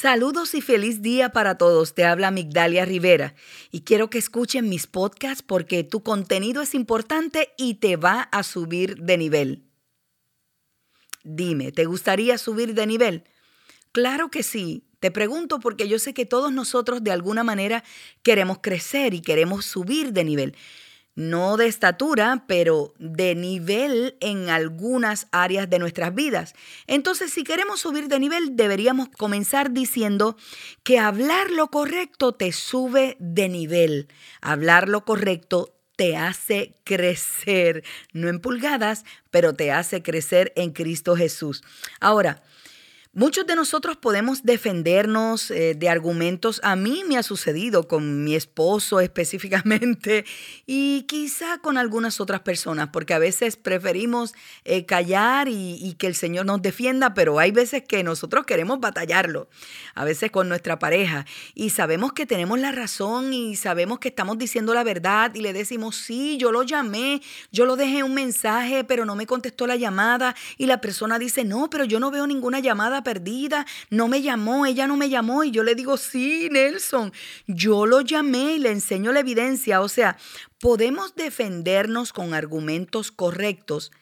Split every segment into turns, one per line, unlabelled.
Saludos y feliz día para todos. Te habla Migdalia Rivera y quiero que escuchen mis podcasts porque tu contenido es importante y te va a subir de nivel. Dime, ¿te gustaría subir de nivel? Claro que sí. Te pregunto porque yo sé que todos nosotros de alguna manera queremos crecer y queremos subir de nivel no de estatura, pero de nivel en algunas áreas de nuestras vidas. Entonces, si queremos subir de nivel, deberíamos comenzar diciendo que hablar lo correcto te sube de nivel. Hablar lo correcto te hace crecer, no en pulgadas, pero te hace crecer en Cristo Jesús. Ahora, Muchos de nosotros podemos defendernos eh, de argumentos. A mí me ha sucedido con mi esposo específicamente y quizá con algunas otras personas, porque a veces preferimos eh, callar y, y, que el Señor nos defienda, pero hay veces que nosotros queremos batallarlo, a veces con nuestra pareja, y sabemos que tenemos la razón y sabemos que estamos diciendo la verdad y le decimos, sí, yo lo llamé, yo lo dejé un mensaje, pero no me contestó la llamada y la persona dice, no, pero yo no veo ninguna llamada perdida, no me llamó, ella no me llamó y yo le digo, sí, Nelson, yo lo llamé y le enseño la evidencia. O sea, podemos defendernos con argumentos correctos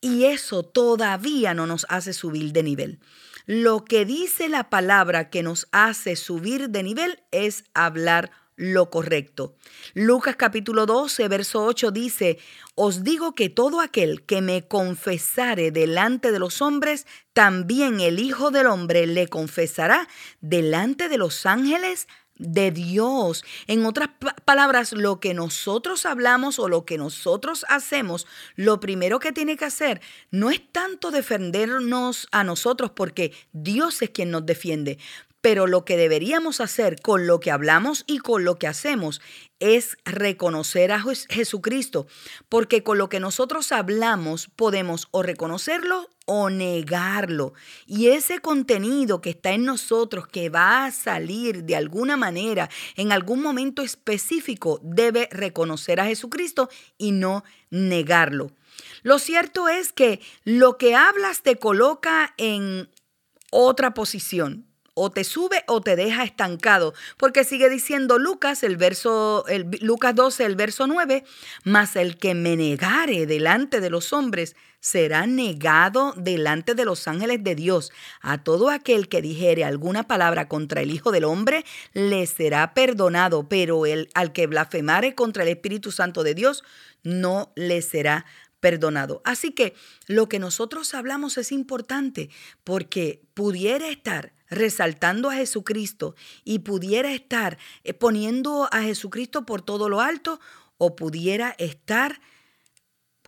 y eso todavía no nos hace subir de nivel. Lo que dice la palabra que nos hace subir de nivel es hablar lo correcto. Lucas capítulo 12, verso 8 dice, Os digo que todo aquel que me confesare delante de los hombres, también el Hijo del Hombre le confesará delante de los ángeles de Dios. En otras palabras, lo que nosotros hablamos o lo que nosotros hacemos, lo primero que tiene que hacer no es tanto defendernos a nosotros porque Dios es quien nos defiende, pero lo que deberíamos hacer con lo que hablamos y con lo que hacemos es reconocer a Jesucristo, porque con lo que nosotros hablamos podemos o reconocerlo o negarlo. Y ese contenido que está en nosotros, que va a salir de alguna manera, en algún momento específico, debe reconocer a Jesucristo y no negarlo. Lo cierto es que lo que hablas te coloca en otra posición o te sube o te deja estancado, porque sigue diciendo Lucas, el verso Lucas 12, el verso 9, mas el que me negare delante de los hombres será negado delante de los ángeles de Dios. A todo aquel que dijere alguna palabra contra el Hijo del Hombre le será perdonado, pero el al que blasfemare contra el Espíritu Santo de Dios no le será perdonado. Así que lo que nosotros hablamos es importante porque pudiera estar resaltando a Jesucristo y pudiera estar eh, poniendo a Jesucristo por todo lo alto o pudiera estar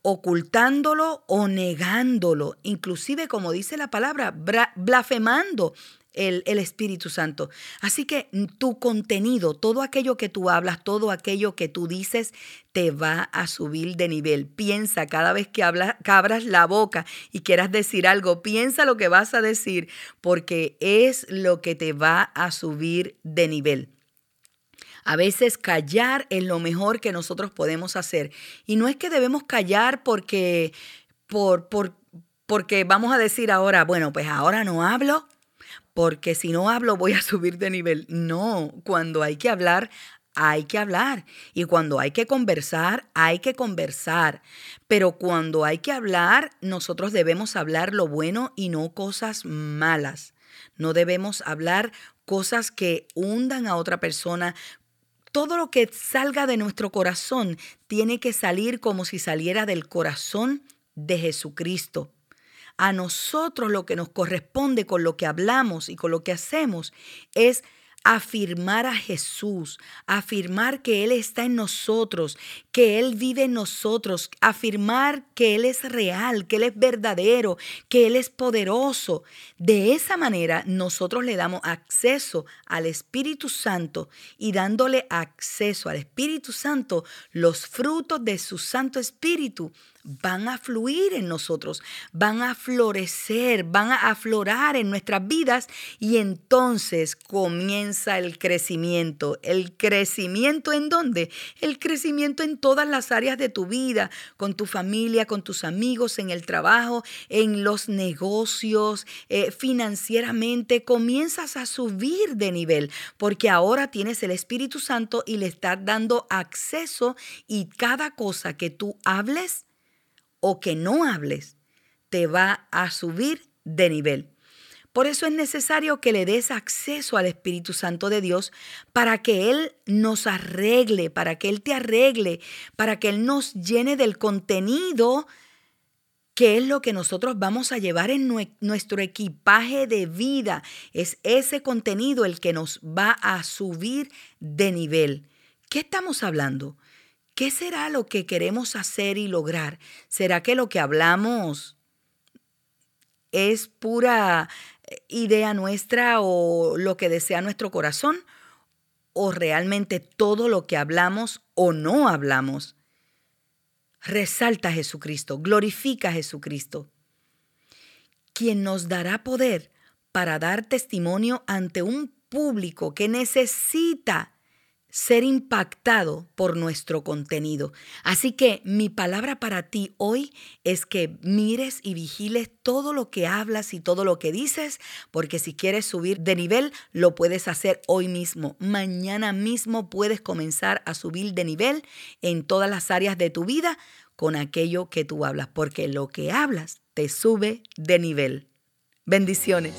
ocultándolo o negándolo, inclusive como dice la palabra, blasfemando el, Espíritu Santo. Así que tu contenido, todo aquello que tú hablas, todo aquello que tú dices, te va a subir de nivel. Piensa cada vez que, hablas, que abras la boca y quieras decir algo, piensa lo que vas a decir, porque es lo que te va a subir de nivel. A veces callar es lo mejor que nosotros podemos hacer. Y no es que debemos callar porque, por, por, porque vamos a decir ahora, bueno, pues ahora no hablo porque si no hablo voy a subir de nivel. No, cuando hay que hablar, hay que hablar. Y cuando hay que conversar, hay que conversar. Pero cuando hay que hablar, nosotros debemos hablar lo bueno y no cosas malas. No debemos hablar cosas que hundan a otra persona. Todo lo que salga de nuestro corazón tiene que salir como si saliera del corazón de Jesucristo. A nosotros lo que nos corresponde con lo que hablamos y con lo que hacemos es afirmar a Jesús, afirmar que Él está en nosotros, que Él vive en nosotros, afirmar que Él es real, que Él es verdadero, que Él es poderoso. De esa manera nosotros le damos acceso al Espíritu Santo y dándole acceso al Espíritu Santo, los frutos de su Santo Espíritu van a fluir en nosotros, van a florecer, van a aflorar en nuestras vidas y entonces comienza el crecimiento. ¿El crecimiento en dónde? El crecimiento en todas las áreas de tu vida, con tu familia, con tus amigos, en el trabajo, en los negocios, eh, financieramente. Comienzas a subir de nivel porque ahora tienes el Espíritu Santo y le estás dando acceso y cada cosa que tú hables o que no hables te va a subir de nivel. Por eso es necesario que le des acceso al Espíritu Santo de Dios para que Él nos arregle, para que Él te arregle, para que Él nos llene del contenido que es lo que nosotros vamos a llevar en nuestro equipaje de vida. Es ese contenido el que nos va a subir de nivel. ¿Qué estamos hablando? ¿Qué será lo que queremos hacer y lograr? ¿Será que lo que hablamos es pura idea nuestra o lo que desea nuestro corazón o realmente todo lo que hablamos o no hablamos. Resalta a Jesucristo, glorifica a Jesucristo, quien nos dará poder para dar testimonio ante un público que necesita ser impactado por nuestro contenido. Así que mi palabra para ti hoy es que mires y vigiles todo lo que hablas y todo lo que dices, porque si quieres subir de nivel, lo puedes hacer hoy mismo. Mañana mismo puedes comenzar a subir de nivel en todas las áreas de tu vida con aquello que tú hablas, porque lo que hablas te sube de nivel. Bendiciones.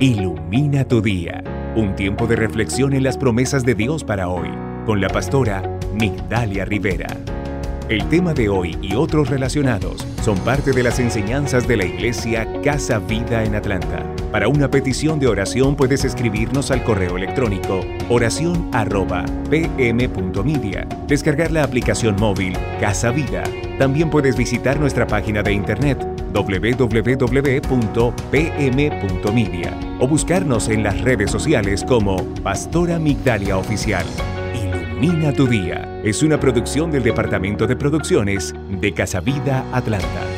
Ilumina tu día un tiempo de reflexión en las promesas de Dios para hoy, con la pastora Migdalia Rivera. El tema de hoy y otros relacionados son parte de las enseñanzas de la iglesia Casa Vida en Atlanta. Para una petición de oración puedes escribirnos al correo electrónico oración@pm.media, descargar la aplicación móvil Casa Vida. También puedes visitar nuestra página de internet www.pm.media o buscarnos en las redes sociales como Pastora Migdalia Oficial. Ilumina tu día. Es una producción del Departamento de Producciones de Casa Vida Atlanta.